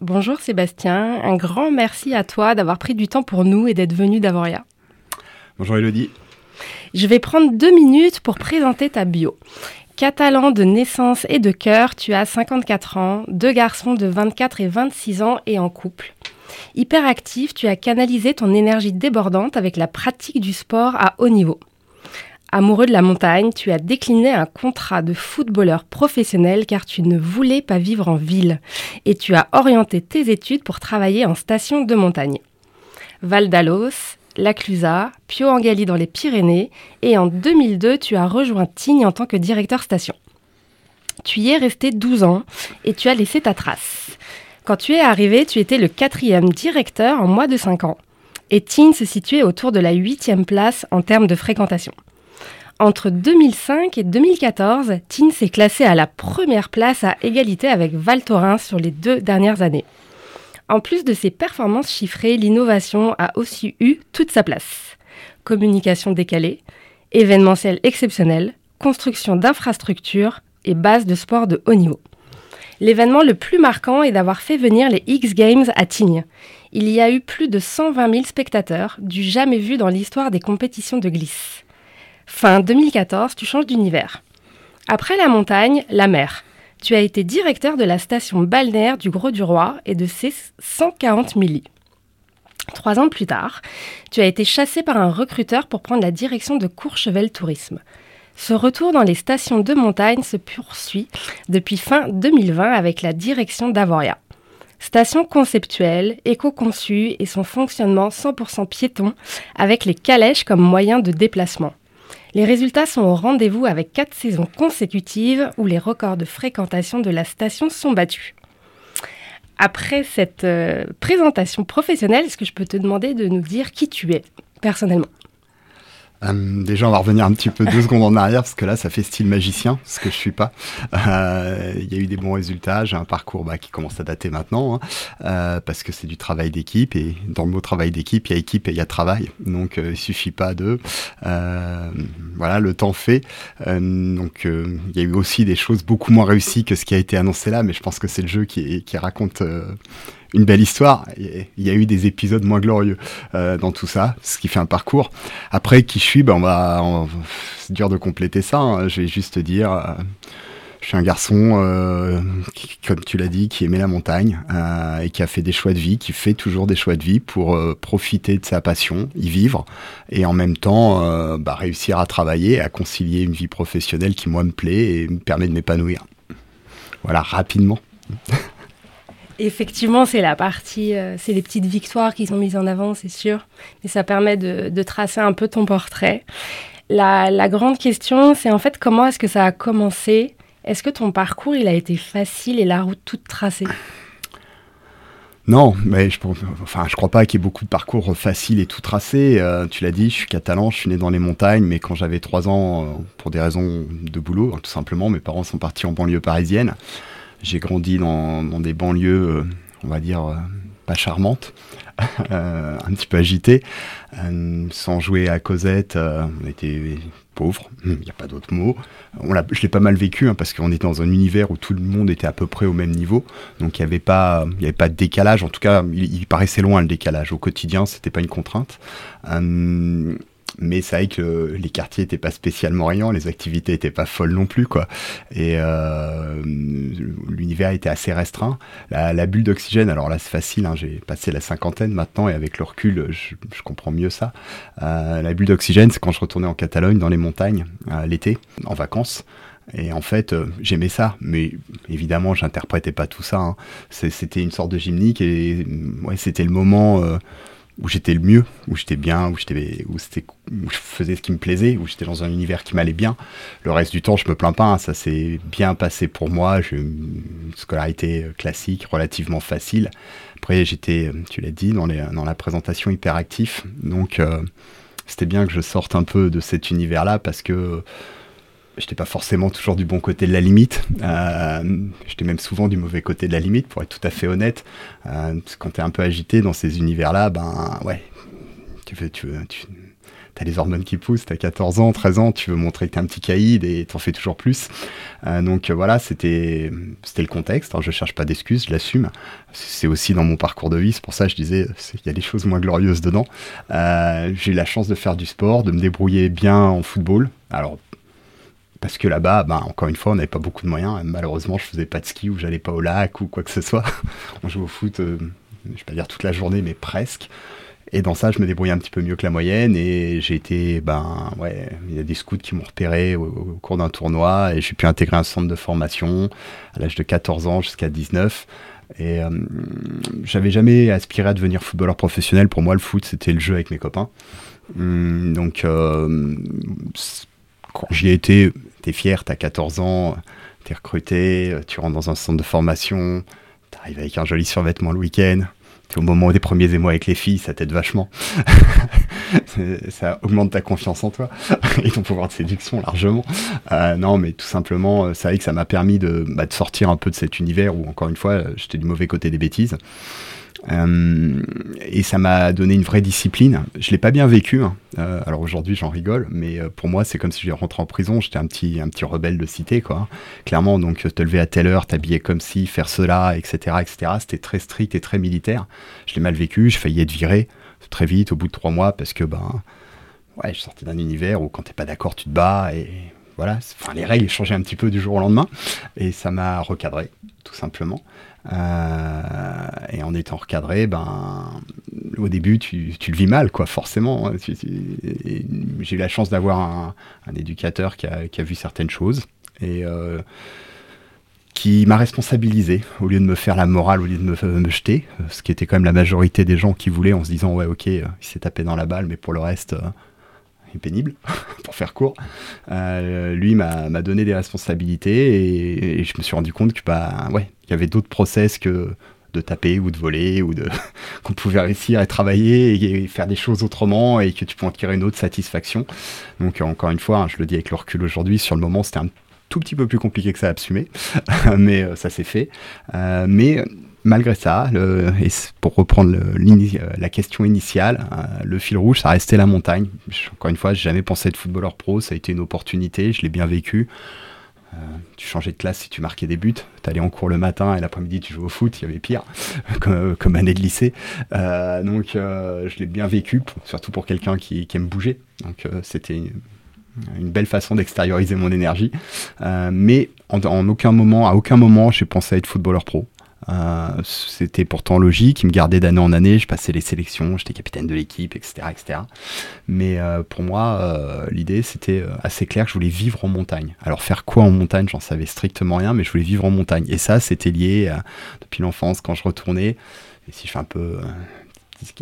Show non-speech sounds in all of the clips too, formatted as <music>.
Bonjour Sébastien, un grand merci à toi d'avoir pris du temps pour nous et d'être venu d'Avoria. Bonjour Elodie. Je vais prendre deux minutes pour présenter ta bio. Catalan de naissance et de cœur, tu as 54 ans, deux garçons de 24 et 26 ans et en couple. Hyperactif, tu as canalisé ton énergie débordante avec la pratique du sport à haut niveau. Amoureux de la montagne, tu as décliné un contrat de footballeur professionnel car tu ne voulais pas vivre en ville et tu as orienté tes études pour travailler en station de montagne. Val d'Alos, la Clusaz, Pio Angali dans les Pyrénées et en 2002, tu as rejoint Tignes en tant que directeur station. Tu y es resté 12 ans et tu as laissé ta trace. Quand tu es arrivé, tu étais le quatrième directeur en moins de 5 ans. Et Tignes se situait autour de la huitième place en termes de fréquentation. Entre 2005 et 2014, Tignes s'est classé à la première place à égalité avec Val Thorens sur les deux dernières années. En plus de ses performances chiffrées, l'innovation a aussi eu toute sa place. Communication décalée, événementiel exceptionnel, construction d'infrastructures et base de sport de haut niveau. L'événement le plus marquant est d'avoir fait venir les X Games à Tignes. Il y a eu plus de 120 000 spectateurs, du jamais vu dans l'histoire des compétitions de glisse. Fin 2014, tu changes d'univers. Après la montagne, la mer. Tu as été directeur de la station balnéaire du Gros du Roi et de ses 140 millis. Trois ans plus tard, tu as été chassé par un recruteur pour prendre la direction de Courchevel Tourisme. Ce retour dans les stations de montagne se poursuit depuis fin 2020 avec la direction d'Avoria. Station conceptuelle, éco-conçue et son fonctionnement 100% piéton avec les calèches comme moyen de déplacement. Les résultats sont au rendez-vous avec quatre saisons consécutives où les records de fréquentation de la station sont battus. Après cette euh, présentation professionnelle, est-ce que je peux te demander de nous dire qui tu es personnellement? Euh, déjà, on va revenir un petit peu deux secondes en arrière parce que là, ça fait style magicien, ce que je suis pas. Euh, il y a eu des bons résultats. J'ai un parcours bah, qui commence à dater maintenant hein, euh, parce que c'est du travail d'équipe et dans le mot travail d'équipe, il y a équipe et il y a travail. Donc, il suffit pas de voilà, le temps fait. donc, il y a eu aussi des choses beaucoup moins réussies que ce qui a été annoncé là, mais je pense que c'est le jeu qui, qui raconte une belle histoire. Il y a eu des épisodes moins glorieux euh, dans tout ça, ce qui fait un parcours. Après, qui je suis, ben on va, c'est dur de compléter ça. Hein. Je vais juste dire, euh, je suis un garçon, euh, comme tu l'as dit, qui aimait la montagne et qui a fait des choix de vie, qui fait toujours des choix de vie pour profiter de sa passion, y vivre et en même temps bah, réussir à travailler, à concilier une vie professionnelle qui moi me plaît et me permet de m'épanouir. Voilà, rapidement. Effectivement, c'est la partie, euh, c'est les petites victoires qui sont mises en avant, c'est sûr. Mais ça permet de, tracer un peu ton portrait. La, grande question, c'est en fait comment est-ce que ça a commencé? Est-ce que ton parcours, il a été facile et la route toute tracée? Non, mais je, enfin, je crois pas qu'il y ait beaucoup de parcours faciles et tout tracé. Euh, tu l'as dit, je suis catalan, je suis né dans les montagnes, mais quand j'avais trois ans, euh, pour des raisons de boulot, tout simplement, mes parents sont partis en banlieue parisienne. J'ai grandi dans, des banlieues, euh, on va dire, euh, pas charmantes, <laughs> euh, un petit peu agitées. sans jouer à Cosette, on était pauvres, il n'y a pas d'autre mot. Je l'ai pas mal vécu hein, parce qu'on était dans un univers où tout le monde était à peu près au même niveau, donc il n'y avait pas, avait pas de décalage. En tout cas, il, paraissait loin le décalage. Au quotidien, c'était pas une contrainte mais c'est vrai que les quartiers étaient pas spécialement riants, les activités étaient pas folles non plus, quoi. Et euh, l'univers était assez restreint. La, bulle d'oxygène, alors là c'est facile, hein, j'ai passé la cinquantaine maintenant et avec le recul, je, comprends mieux ça. Euh, la bulle d'oxygène, c'est quand je retournais en Catalogne, dans les montagnes, euh, l'été, en vacances. Et en fait, j'aimais ça, mais évidemment, j'interprétais pas tout ça. Hein. C'était une sorte de gymnique et ouais, c'était le moment où j'étais le mieux, où j'étais bien, où, où, où je faisais ce qui me plaisait, où j'étais dans un univers qui m'allait bien. Le reste du temps, je me plains pas, hein, ça s'est bien passé pour moi. J'ai une scolarité euh, classique, relativement facile. Après, j'étais, euh, tu l'as dit, dans, les, dans la présentation hyperactif. Donc, euh, c'était bien que je sorte un peu de cet univers-là parce que j'étais pas forcément toujours du bon côté de la limite. Euh, j'étais même souvent du mauvais côté de la limite, pour être tout à fait honnête. Euh, quand tu es un peu agité dans ces univers-là, ben ouais, tu veux, tu veux, tu as les hormones qui poussent, tu as 14 ans, 13 ans, tu veux montrer que tu es un petit caïd et t'en fais toujours plus. Euh, donc voilà, c'était le contexte. Alors, je cherche pas d'excuses, je l'assume. C'est aussi dans mon parcours de vie, c'est pour ça que je disais, il y a des choses moins glorieuses dedans. J'ai eu la chance de faire du sport, de me débrouiller bien en football. Alors parce que là-bas, ben, encore une fois, on n'avait pas beaucoup de moyens. Malheureusement, je faisais pas de ski ou j'allais pas au lac ou quoi que ce soit. <laughs> on joue au foot, euh, je vais pas dire toute la journée, mais presque. Et dans ça, je me débrouillais un petit peu mieux que la moyenne. Et j'ai été, ben, ouais, il y a des scouts qui m'ont repéré au, cours d'un tournoi et j'ai pu intégrer un centre de formation à l'âge de 14 ans jusqu'à 19. Et euh, j'avais jamais aspiré à devenir footballeur professionnel. Pour moi, le foot, c'était le jeu avec mes copains. Hum, donc, euh, quand j'y ai été, t'es fier, t'as 14 ans, t'es recruté, tu rentres dans un centre de formation, t'arrives avec un joli survêtement le week-end, t'es au moment des premiers émois avec les filles, ça t'aide vachement. <laughs> ça augmente ta confiance en toi <laughs> et ton pouvoir de séduction largement. Euh, non, mais tout simplement, euh, c'est vrai que ça m'a permis bah, de sortir un peu de cet univers où, encore une fois, j'étais du mauvais côté des bêtises. Euh, et ça m'a donné une vraie discipline. Je l'ai pas bien vécu. Hein. Euh, alors aujourd'hui, j'en rigole, mais euh, pour moi, c'est comme si je rentrais en prison. J'étais un petit, un petit rebelle de cité, quoi. Clairement, donc te lever à telle heure, t'habiller comme si, faire cela, etc., etc. C'était très strict et très militaire. Je l'ai mal vécu. Je failli être viré très vite, au bout de trois mois, parce que ben, ouais, je sortais d'un univers où quand t'es pas d'accord, tu te bats et voilà. Enfin, les règles changeaient un petit peu du jour au lendemain, et ça m'a recadré, tout simplement. Euh, et en étant recadré, ben, au début, tu, le vis mal, quoi, forcément. Hein. J'ai eu la chance d'avoir un, éducateur qui a, vu certaines choses et euh, qui m'a responsabilisé au lieu de me faire la morale, au lieu de me, jeter, ce qui était quand même la majorité des gens qui voulaient en se disant ouais ok il s'est tapé dans la balle mais pour le reste euh, pénible, <laughs> pour faire court. Euh, lui m'a donné des responsabilités et, je me suis rendu compte que bah ouais, il y avait d'autres process que de taper ou de voler ou de <laughs> qu'on pouvait réussir à travailler et, faire des choses autrement et que tu peux en tirer une autre satisfaction. Donc encore une fois, hein, je le dis avec le recul aujourd'hui, sur le moment c'était un tout petit peu plus compliqué que ça à assumer, <laughs> mais euh, ça s'est fait. Euh, mais malgré ça, et pour reprendre la question initiale, euh, le fil rouge, ça restait la montagne. Encore une fois, j'ai jamais pensé être footballeur pro, ça a été une opportunité, je l'ai bien vécu. Euh, tu changeais de classe si tu marquais des buts, tu allais en cours le matin et l'après-midi tu jouais au foot, il y avait pire <laughs> comme, année de lycée. Euh, donc je l'ai bien vécu, surtout pour quelqu'un qui, aime bouger. Donc c'était une, belle façon d'extérioriser mon énergie. mais en, aucun moment, à aucun moment, j'ai pensé à être footballeur pro. Euh, c'était pourtant logique, il me gardait d'année en année, je passais les sélections, j'étais capitaine de l'équipe, etc., etc. Mais euh, pour moi, euh, l'idée c'était assez clair que je voulais vivre en montagne. Alors faire quoi en montagne, j'en savais strictement rien, mais je voulais vivre en montagne. Et ça, c'était lié depuis l'enfance quand je retournais. Et si je fais un peu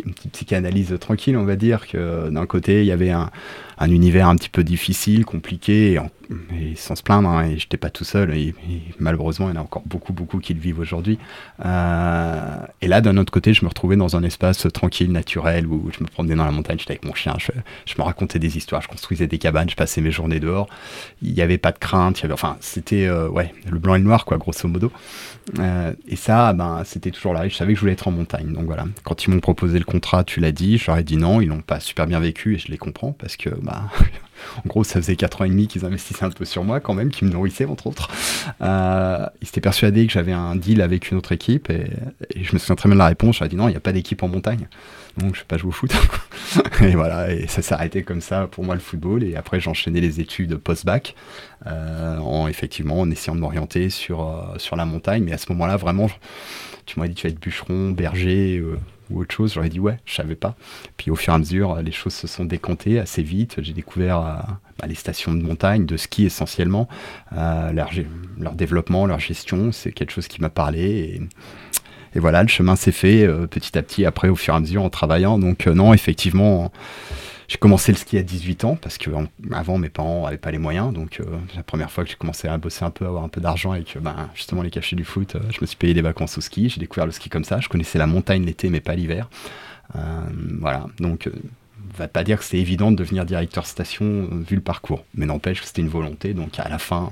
une petite psychanalyse tranquille, on va dire que d'un côté, il y avait un, un univers un petit peu difficile, compliqué, et, sans se plaindre, hein, et j'étais pas tout seul, et, malheureusement, il y en a encore beaucoup, beaucoup qui le vivent aujourd'hui. Euh, et là, d'un autre côté, je me retrouvais dans un espace tranquille, naturel, où je me promenais dans la montagne, j'étais avec mon chien, je, me racontais des histoires, je construisais des cabanes, je passais mes journées dehors, il n'y avait pas de crainte, y avait, enfin, c'était, euh, ouais, le blanc et le noir, quoi, grosso modo. Euh, et ça, ben, c'était toujours là, je savais que je voulais être en montagne, donc voilà. Quand ils m'ont proposé le contrat, tu l'as dit, je leur ai dit non, ils n'ont pas super bien vécu, et je les comprends, parce que, bah, en gros, ça faisait 4 ans et demi qu'ils investissaient un peu sur moi quand même, qu'ils me nourrissaient entre autres. Euh, ils étaient persuadés que j'avais un deal avec une autre équipe et, je me souviens très bien de la réponse. J'aurais dit non, il n'y a pas d'équipe en montagne. Donc je ne vais pas jouer au foot. <laughs> et voilà, et ça s'est arrêté comme ça pour moi le football. Et après, j'ai enchaîné les études post-bac euh, en effectivement en essayant de m'orienter sur, euh, sur la montagne. Mais à ce moment-là, vraiment, tu m'as dit tu vas être bûcheron, berger ou autre chose. J'aurais dit ouais, je savais pas. Puis au fur et à mesure, les choses se sont décantées assez vite. J'ai découvert euh, bah, les stations de montagne, de ski essentiellement, euh, leur, leur, développement, leur gestion. C'est quelque chose qui m'a parlé. Et, et, voilà, le chemin s'est fait euh, petit à petit après au fur et à mesure en travaillant. Donc non, effectivement. J'ai commencé le ski à 18 ans parce que avant mes parents n'avaient pas les moyens. Donc euh, la première fois que j'ai commencé à bosser un peu, avoir un peu d'argent que ben, justement les cachets du foot, euh, je me suis payé des vacances au ski. J'ai découvert le ski comme ça. Je connaissais la montagne l'été mais pas l'hiver. Euh, voilà, donc on va pas dire que c'était évident de devenir directeur station vu le parcours, mais n'empêche que c'était une volonté. Donc à la fin,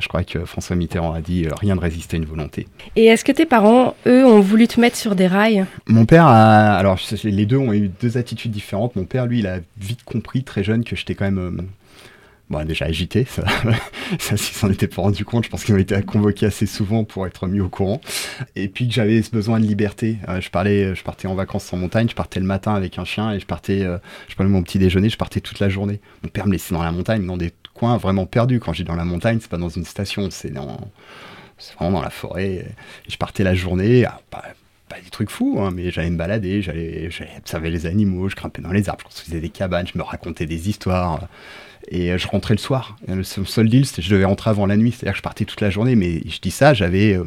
je crois que François Mitterrand a dit euh, rien de résister à une volonté. Et est-ce que tes parents, eux, ont voulu te mettre sur des rails? Mon père, a, alors les deux ont eu deux attitudes différentes. Mon père, lui, il a vite compris très jeune que j'étais quand même euh, bon, déjà agité, ça, <laughs> ça s'il s'en était pas rendu compte, je pense qu'ils ont été convoqués assez souvent pour être mis au courant. Et puis que j'avais ce besoin de liberté. Euh, je, parlais, je partais en vacances en montagne, je partais le matin avec un chien et je partais, je prenais mon petit déjeuner, je partais toute la journée. Mon père me laissait dans la montagne, dans des coin vraiment perdu. Quand j'ai dans la montagne, c'est pas dans une station, c'est dans, vraiment dans la forêt. je partais la journée, ah, pas, des trucs fous, hein, mais j'allais me balader, j'allais, observer les animaux, je grimpais dans les arbres, je construisais des cabanes, je me racontais des histoires. Et je rentrais le soir. Le seul deal, c'était que je devais rentrer avant la nuit. C'est-à-dire que je partais toute la journée, mais je dis ça, j'avais euh,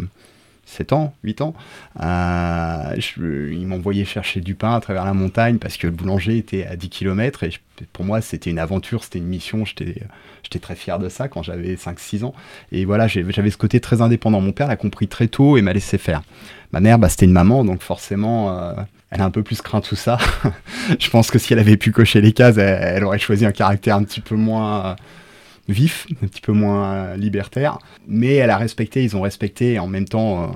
7 ans, 8 ans. Euh, il m'envoyait chercher du pain à travers la montagne parce que le boulanger était à 10 km et pour moi c'était une aventure, c'était une mission, j'étais très fier de ça quand j'avais 5-6 ans. Et voilà, j'avais ce côté très indépendant. Mon père l'a compris très tôt et m'a laissé faire. Ma mère, bah, c'était une maman, donc forcément, euh, elle a un peu plus craint tout ça. <laughs> je pense que si elle avait pu cocher les cases, elle, aurait choisi un caractère un petit peu moins vif, un petit peu moins libertaire, mais elle a respecté, ils ont respecté, en même temps, euh,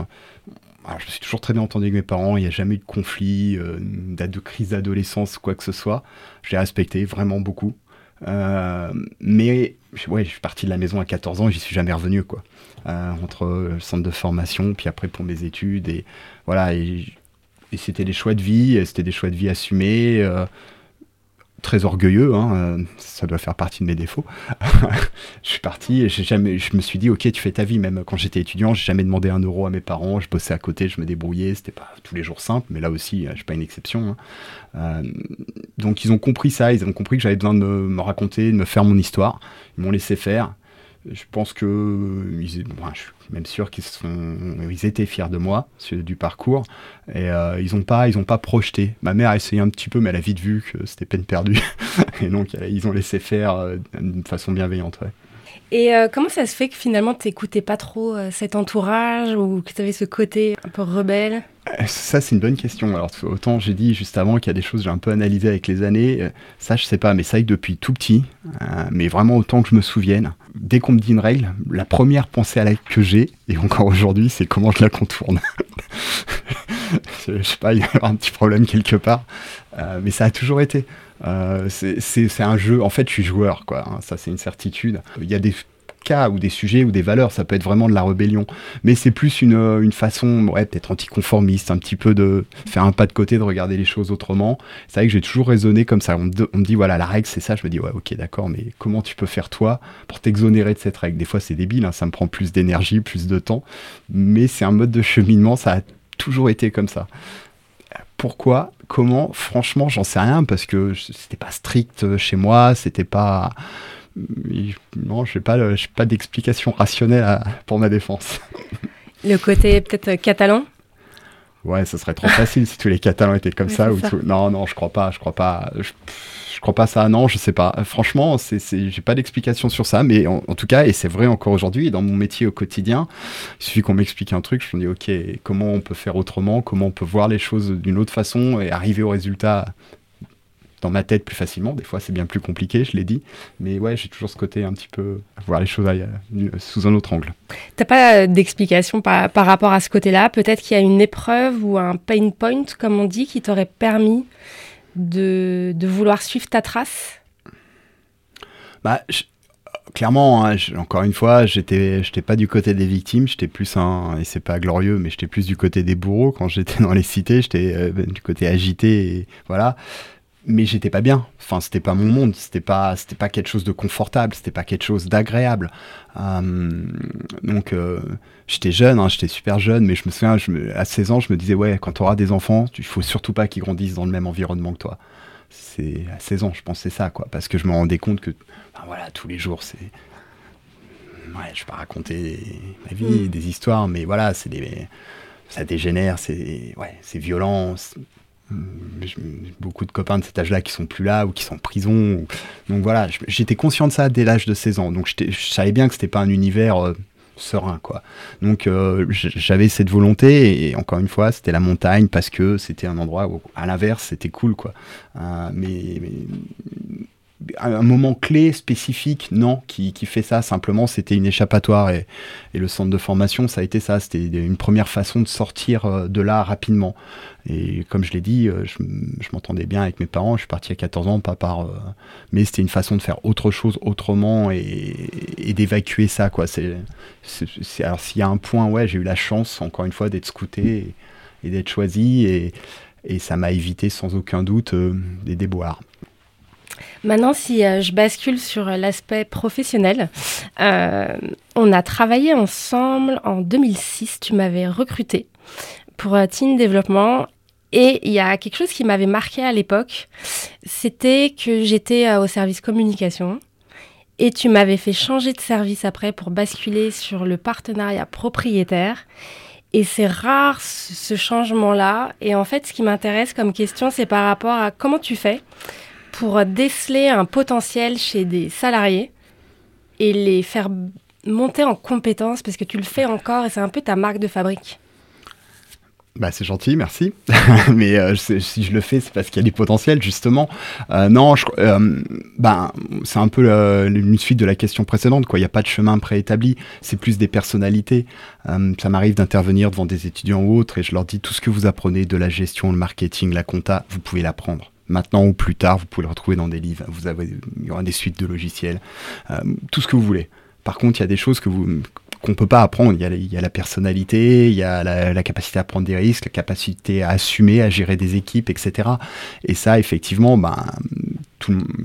je me suis toujours très bien entendu avec mes parents, il n'y a jamais eu de conflit, euh, de crise d'adolescence, quoi que ce soit. Je l'ai respecté vraiment beaucoup. Euh, mais ouais, je suis parti de la maison à 14 ans et j'y suis jamais revenu, quoi. entre le centre de formation, puis après pour mes études, et voilà, et c'était des choix de vie, c'était des choix de vie assumés très orgueilleux, hein, euh, ça doit faire partie de mes défauts. <laughs> je suis parti et jamais, je me suis dit, ok, tu fais ta vie. Même quand j'étais étudiant, j'ai jamais demandé un euro à mes parents. Je bossais à côté, je me débrouillais. C'était pas tous les jours simple, mais là aussi, je suis pas une exception. Hein. Euh, donc ils ont compris ça, ils ont compris que j'avais besoin de me raconter, de me faire mon histoire. Ils m'ont laissé faire je pense que je suis même sûr qu'ils sont, ils étaient fiers de moi du parcours et euh, ils n'ont pas, ils ont pas projeté. Ma mère a essayé un petit peu, mais elle a vite vu que c'était peine perdue <laughs> et donc euh, ils ont laissé faire euh, d'une façon bienveillante. Et comment ça se fait que finalement tu n'écoutais pas trop cet entourage ou que tu avais ce côté un peu rebelle? Ça, c'est une bonne question. Alors, autant j'ai dit juste avant qu'il y a des choses que j'ai un peu analysées avec les années. Ça, je sais pas, mais ça, depuis tout petit, mais vraiment autant que je me souvienne, dès qu'on me dit une règle, la première pensée à laquelle que j'ai, et encore aujourd'hui, c'est comment je la contourne. <laughs> je sais pas, il y a un petit problème quelque part, euh, mais ça a toujours été. Euh, c'est un jeu, en fait, je suis joueur, quoi. Hein, ça, c'est une certitude. Il y a des cas ou des sujets ou des valeurs, ça peut être vraiment de la rébellion. Mais c'est plus une, euh, une façon, ouais, peut-être anticonformiste, un petit peu de faire un pas de côté, de regarder les choses autrement. C'est vrai que j'ai toujours raisonné comme ça. On me, dit, voilà, la règle, c'est ça. Je me dis, ouais, ok, d'accord, mais comment tu peux faire toi pour t'exonérer de cette règle? Des fois, c'est débile, hein, ça me prend plus d'énergie, plus de temps. Mais c'est un mode de cheminement, ça a toujours été comme ça. Pourquoi? Comment? Franchement, j'en sais rien parce que c'était pas strict chez moi, c'était pas non, je n'ai pas, pas d'explication rationnelle pour ma défense. <laughs> Le côté peut-être catalan? Ouais, ce serait trop facile si tous les Catalans étaient comme ça. Ou Non, non, je crois pas, je crois pas. Je, crois pas ça. Non, je sais pas. Franchement, c'est, j'ai pas d'explication sur ça, mais en, tout cas, et c'est vrai encore aujourd'hui, dans mon métier au quotidien, il suffit qu'on m'explique un truc, je me dis ok, comment on peut faire autrement, comment on peut voir les choses d'une autre façon et arriver au résultat dans ma tête plus facilement. Des fois, c'est bien plus compliqué, je l'ai dit. Mais ouais, j'ai toujours ce côté un petit peu voir les choses sous un autre angle. T'as pas euh, d'explication par, par, rapport à ce côté-là? Peut-être qu'il y a une épreuve ou un pain point, comme on dit, qui t'aurait permis de, de, vouloir suivre ta trace? Bah, clairement, hein, encore une fois, j'étais, j'étais pas du côté des victimes, j'étais plus un, et c'est pas glorieux, mais j'étais plus du côté des bourreaux quand j'étais <laughs> dans les cités, j'étais euh, du côté agité, et voilà. Mais j'étais pas bien. Enfin, c'était pas mon monde. C'était pas, c'était pas quelque chose de confortable. C'était pas quelque chose d'agréable. Euh, donc, euh, j'étais jeune, hein, j'étais super jeune, mais je me souviens, je à 16 ans, je me disais ouais, quand tu auras des enfants, il faut surtout pas qu'ils grandissent dans le même environnement que toi c'est à 16 ans, je pensais ça, quoi, parce que je me rendais compte que, voilà, tous les jours, c'est, ouais, je vais pas raconter ma vie, mm. des histoires, mais voilà, c'est des, ça dégénère, c'est, ouais, c'est violent. Beaucoup de copains de cet âge-là qui sont plus là ou qui sont en prison. Donc voilà, j'étais conscient de ça dès l'âge de 16 ans. Donc je savais bien que c'était pas un univers euh, serein quoi. Donc euh, j'avais cette volonté et encore une fois c'était la montagne parce que c'était un endroit où à l'inverse c'était cool quoi. Euh, mais, un moment clé spécifique non qui, qui fait ça simplement c'était une échappatoire et, et, le centre de formation ça a été ça c'était une première façon de sortir euh, de là rapidement et comme je l'ai dit, euh, je, m'entendais bien avec mes parents. Je suis parti à 14 ans, pas par. Euh, mais c'était une façon de faire autre chose autrement et, d'évacuer ça, quoi. C'est, alors s'il y a un point, ouais, j'ai eu la chance, encore une fois, d'être scouté et, d'être choisi et, ça m'a évité sans aucun doute des déboires. Maintenant, si je bascule sur l'aspect professionnel, on a travaillé ensemble en 2006. Tu m'avais recruté pour Teen Développement. Et il y a quelque chose qui m'avait marqué à l'époque, c'était que j'étais euh, au service communication et tu m'avais fait changer de service après pour basculer sur le partenariat propriétaire. Et c'est rare ce changement-là. Et en fait, ce qui m'intéresse comme question, c'est par rapport à comment tu fais pour déceler un potentiel chez des salariés et les faire monter en compétences parce que tu le fais encore et c'est un peu ta marque de fabrique. Bah, c'est gentil, merci. <laughs> Mais euh, si je le fais, c'est parce qu'il y a du potentiel, justement. Euh, non, euh, bah, c'est un peu une suite de la question précédente. Il n'y a pas de chemin préétabli, c'est plus des personnalités. ça m'arrive d'intervenir devant des étudiants ou autres et je leur dis tout ce que vous apprenez de la gestion, le marketing, la compta, vous pouvez l'apprendre. Maintenant ou plus tard, vous pouvez le retrouver dans des livres. Vous avez, il y aura des suites de logiciels, tout ce que vous voulez. Par contre, il y a des choses que vous, qu'on peut pas apprendre. Il y, a, il y a la personnalité, il y a la, capacité à prendre des risques, la capacité à assumer, à gérer des équipes, etc. Et ça, effectivement, ben,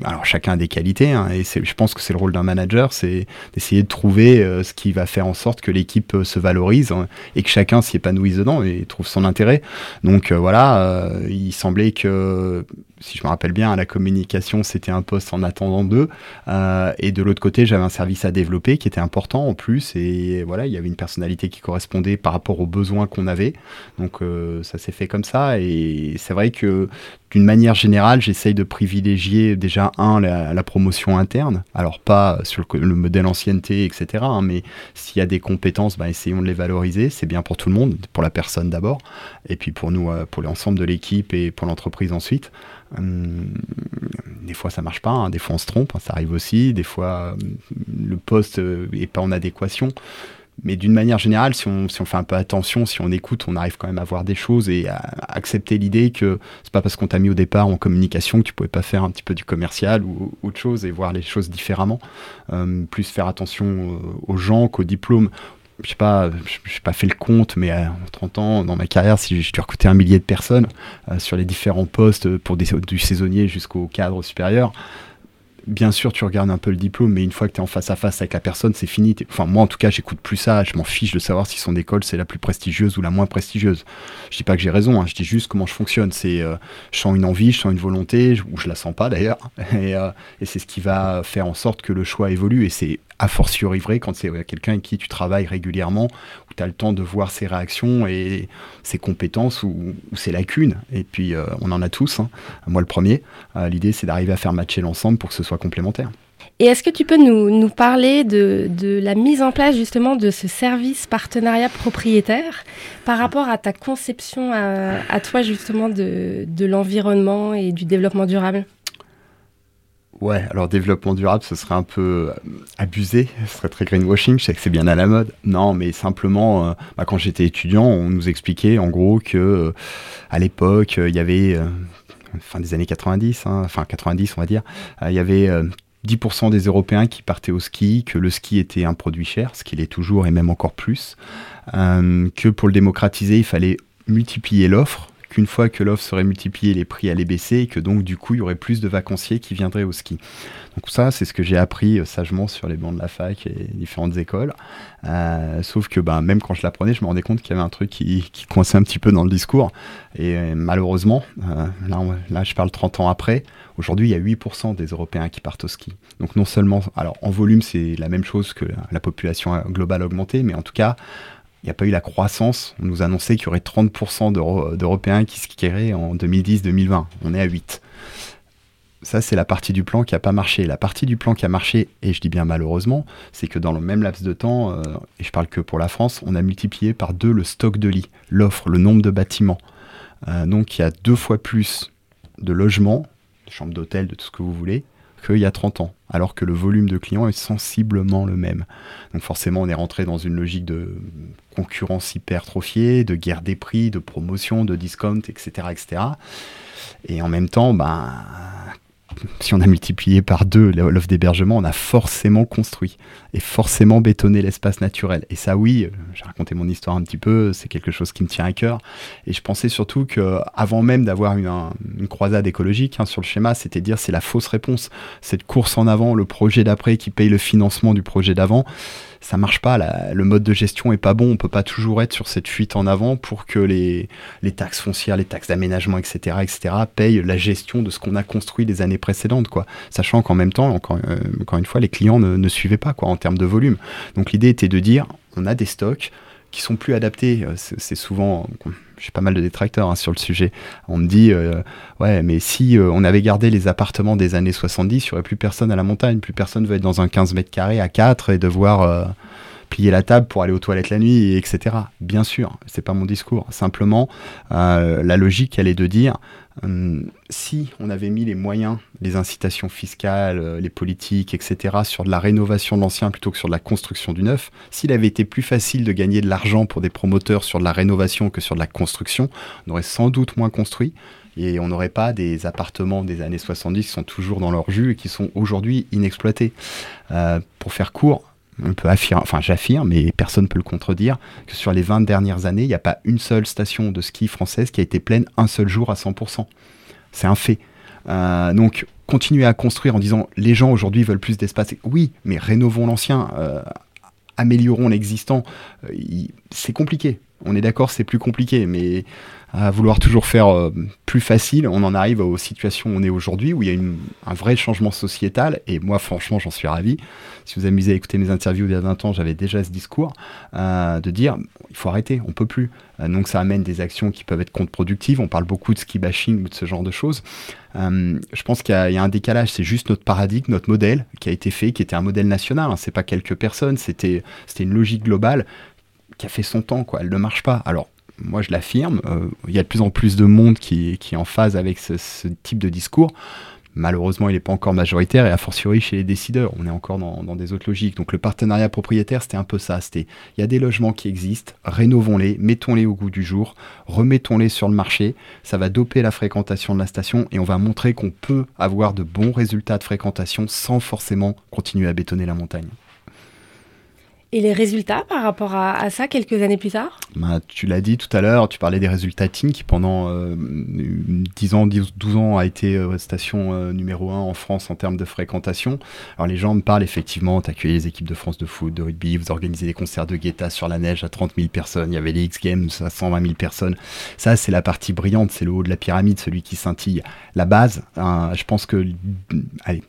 alors chacun a des qualités, hein, et je pense que c'est le rôle d'un manager, c'est d'essayer de trouver euh, ce qui va faire en sorte que l'équipe euh, se valorise hein, et que chacun s'y épanouisse dedans et trouve son intérêt. Donc euh, voilà, il semblait que si je me rappelle bien, la communication, c'était un poste en attendant d'eux. Et de l'autre côté, j'avais un service à développer qui était important en plus. Et voilà, il y avait une personnalité qui correspondait par rapport aux besoins qu'on avait. Donc ça s'est fait comme ça. Et c'est vrai que d'une manière générale, j'essaye de privilégier déjà, un, la, promotion interne. Alors pas sur le, modèle ancienneté, etc. Hein, mais s'il y a des compétences, bah, essayons de les valoriser. C'est bien pour tout le monde, pour la personne d'abord. Et puis pour nous, euh, pour l'ensemble de l'équipe et pour l'entreprise ensuite. Hum, des fois ça marche pas, hein. des fois on se trompe, hein. ça arrive aussi, des fois hum, le poste euh, est pas en adéquation. Mais d'une manière générale, si on, si on, fait un peu attention, si on écoute, on arrive quand même à voir des choses et à, accepter l'idée que c'est pas parce qu'on t'a mis au départ en communication que tu pouvais pas faire un petit peu du commercial ou autre chose et voir les choses différemment. Hum, plus faire attention euh, aux gens qu'aux diplômes je sais pas, je pas fait le compte, mais euh, en 30 ans, dans ma carrière, si j'ai dû recruter un millier de personnes euh, sur les différents postes, pour des, du saisonnier jusqu'au cadre supérieur, bien sûr, tu regardes un peu le diplôme, mais une fois que tu es en face à face avec la personne, c'est fini. Enfin, moi, en tout cas, j'écoute plus ça. Je m'en fiche de savoir si son école, c'est la plus prestigieuse ou la moins prestigieuse. Je dis pas que j'ai raison, hein, je dis juste comment je fonctionne. C'est, euh, je sens une envie, je sens une volonté, ou je la sens pas d'ailleurs. <laughs> Et, et c'est ce qui va faire en sorte que le choix évolue. Et c'est a fortiori vrai quand c'est quelqu'un avec qui tu travailles régulièrement, tu as le temps de voir ses réactions et ses compétences ou, ses lacunes. Et puis, euh, on en a tous, hein. moi le premier. Euh, l'idée, c'est d'arriver à faire matcher l'ensemble pour que ce soit complémentaire. Et est-ce que tu peux nous, parler de, la mise en place justement de ce service partenariat propriétaire par rapport à ta conception à, à toi justement de, de l'environnement et du développement durable? Ouais, alors développement durable, ce serait un peu euh, abusé, ce serait très greenwashing, je sais que c'est bien à la mode. Non, mais simplement, euh, bah, quand j'étais étudiant, on nous expliquait en gros que euh, à l'époque, il y avait, fin des années 90, hein, enfin 90 on va dire, il y avait 10% des Européens qui partaient au ski, que le ski était un produit cher, ce qu'il est toujours et même encore plus, que pour le démocratiser, il fallait multiplier l'offre, qu'une fois que l'offre serait multipliée, les prix allaient baisser et que donc du coup il y aurait plus de vacanciers qui viendraient au ski. Donc ça, c'est ce que j'ai appris euh, sagement sur les bancs de la fac et différentes écoles. Euh, sauf que ben, même quand je l'apprenais, je me rendais compte qu'il y avait un truc qui, qui, coinçait un petit peu dans le discours. Et euh, malheureusement, là, là je parle 30 ans après, aujourd'hui il y a 8% des Européens qui partent au ski. Donc non seulement, alors en volume c'est la même chose que la population globale augmentée, mais en tout cas, il n'y a pas eu la croissance. On nous annonçait qu'il y aurait 30% d'Européens qui skieraient en 2010-2020. On est à 8. Ça, c'est la partie du plan qui n'a pas marché. La partie du plan qui a marché, et je dis bien malheureusement, c'est que dans le même laps de temps, euh, et je parle que pour la France, on a multiplié par deux le stock de lits, l'offre, le nombre de bâtiments. Euh, donc il y a deux fois plus de logements, de chambres d'hôtel, de tout ce que vous voulez, qu'il y a 30 ans, alors que le volume de clients est sensiblement le même. Donc forcément, on est rentré dans une logique de concurrence hypertrophiée, de guerre des prix, de promotion, de discount, etc. etc. Et en même temps, ben, si on a multiplié par deux l'offre d'hébergement, on a forcément construit et forcément bétonné l'espace naturel. Et ça, oui, j'ai raconté mon histoire un petit peu, c'est quelque chose qui me tient à cœur. Et je pensais surtout que, avant même d'avoir une, une, croisade écologique hein, sur le schéma, c'était dire c'est la fausse réponse. Cette course en avant, le projet d'après qui paye le financement du projet d'avant, ça marche pas. le mode de gestion est pas bon. On peut pas toujours être sur cette fuite en avant pour que les, les taxes foncières, les taxes d'aménagement, etc., etc., payent la gestion de ce qu'on a construit les années précédentes, quoi. Sachant qu'en même temps, encore, euh, encore, une fois, les clients ne, ne, suivaient pas, quoi, en termes de volume. Donc l'idée était de dire, on a des stocks qui sont plus adaptés. Euh, c'est souvent, j'ai pas mal de détracteurs hein, sur le sujet. On me dit, euh, ouais, mais si on avait gardé les appartements des années 70, il n'y aurait plus personne à la montagne, plus personne ne veut être dans un 15 mètres carrés à 4 et devoir plier la table pour aller aux toilettes la nuit, etc. Bien sûr, c'est pas mon discours. Simplement, euh, la logique, elle est de dire, euh, si on avait mis les moyens, les incitations fiscales, euh, les politiques, etc., sur de la rénovation de l'ancien plutôt que sur de la construction du neuf, s'il avait été plus facile de gagner de l'argent pour des promoteurs sur de la rénovation que sur de la construction, on aurait sans doute moins construit et on n'aurait pas des appartements des années 70 qui sont toujours dans leur jus et qui sont aujourd'hui inexploités. pour faire court, on peut affirmer, enfin j'affirme, mais personne ne peut le contredire, que sur les 20 dernières années, il n'y a pas une seule station de ski française qui a été pleine un seul jour à 100%. C'est un fait. Euh, donc, continuer à construire en disant les gens aujourd'hui veulent plus d'espace. Oui, mais rénovons l'ancien, euh, améliorons l'existant. Euh, c'est compliqué. On est d'accord, c'est plus compliqué, mais à vouloir toujours faire euh, plus facile, on en arrive aux situations où on est aujourd'hui, où il y a un vrai changement sociétal, et moi franchement j'en suis ravi. Si vous amusez à écouter mes interviews il y a 20 ans, j'avais déjà ce discours, euh, de dire il faut arrêter, on peut plus. Euh, donc ça amène des actions qui peuvent être contre-productives, on parle beaucoup de ski bashing ou de ce genre de choses. je pense qu'il y, a un décalage, c'est juste notre paradigme, notre modèle qui a été fait, qui était un modèle national, hein. c'est pas quelques personnes, c'était une logique globale qui a fait son temps, quoi. Elle ne marche pas. Alors, moi je l'affirme, euh, il y a de plus en plus de monde qui, est en phase avec ce, type de discours. Malheureusement, il n'est pas encore majoritaire et a fortiori chez les décideurs. On est encore dans, dans des autres logiques. Donc le partenariat propriétaire, c'était un peu ça. C'était, il y a des logements qui existent, rénovons-les, mettons-les au goût du jour, remettons-les sur le marché. Ça va doper la fréquentation de la station et on va montrer qu'on peut avoir de bons résultats de fréquentation sans forcément continuer à bétonner la montagne. Et les résultats par rapport à, ça quelques années plus tard? Bah, Tu l'as dit tout à l'heure, tu parlais des résultats TIN qui pendant 10 euh, ans, 12 ans a été euh, station euh, numéro 1 en France en termes de fréquentation. Alors les gens me parlent effectivement, tu accueilli les équipes de France de foot, de rugby, vous organisez des concerts de guetta sur la neige à 30 000 personnes, il y avait les X Games à 120 000 personnes. Ça c'est la partie brillante, c'est le haut de la pyramide, celui qui scintille. La base, hein, je pense que... Allez,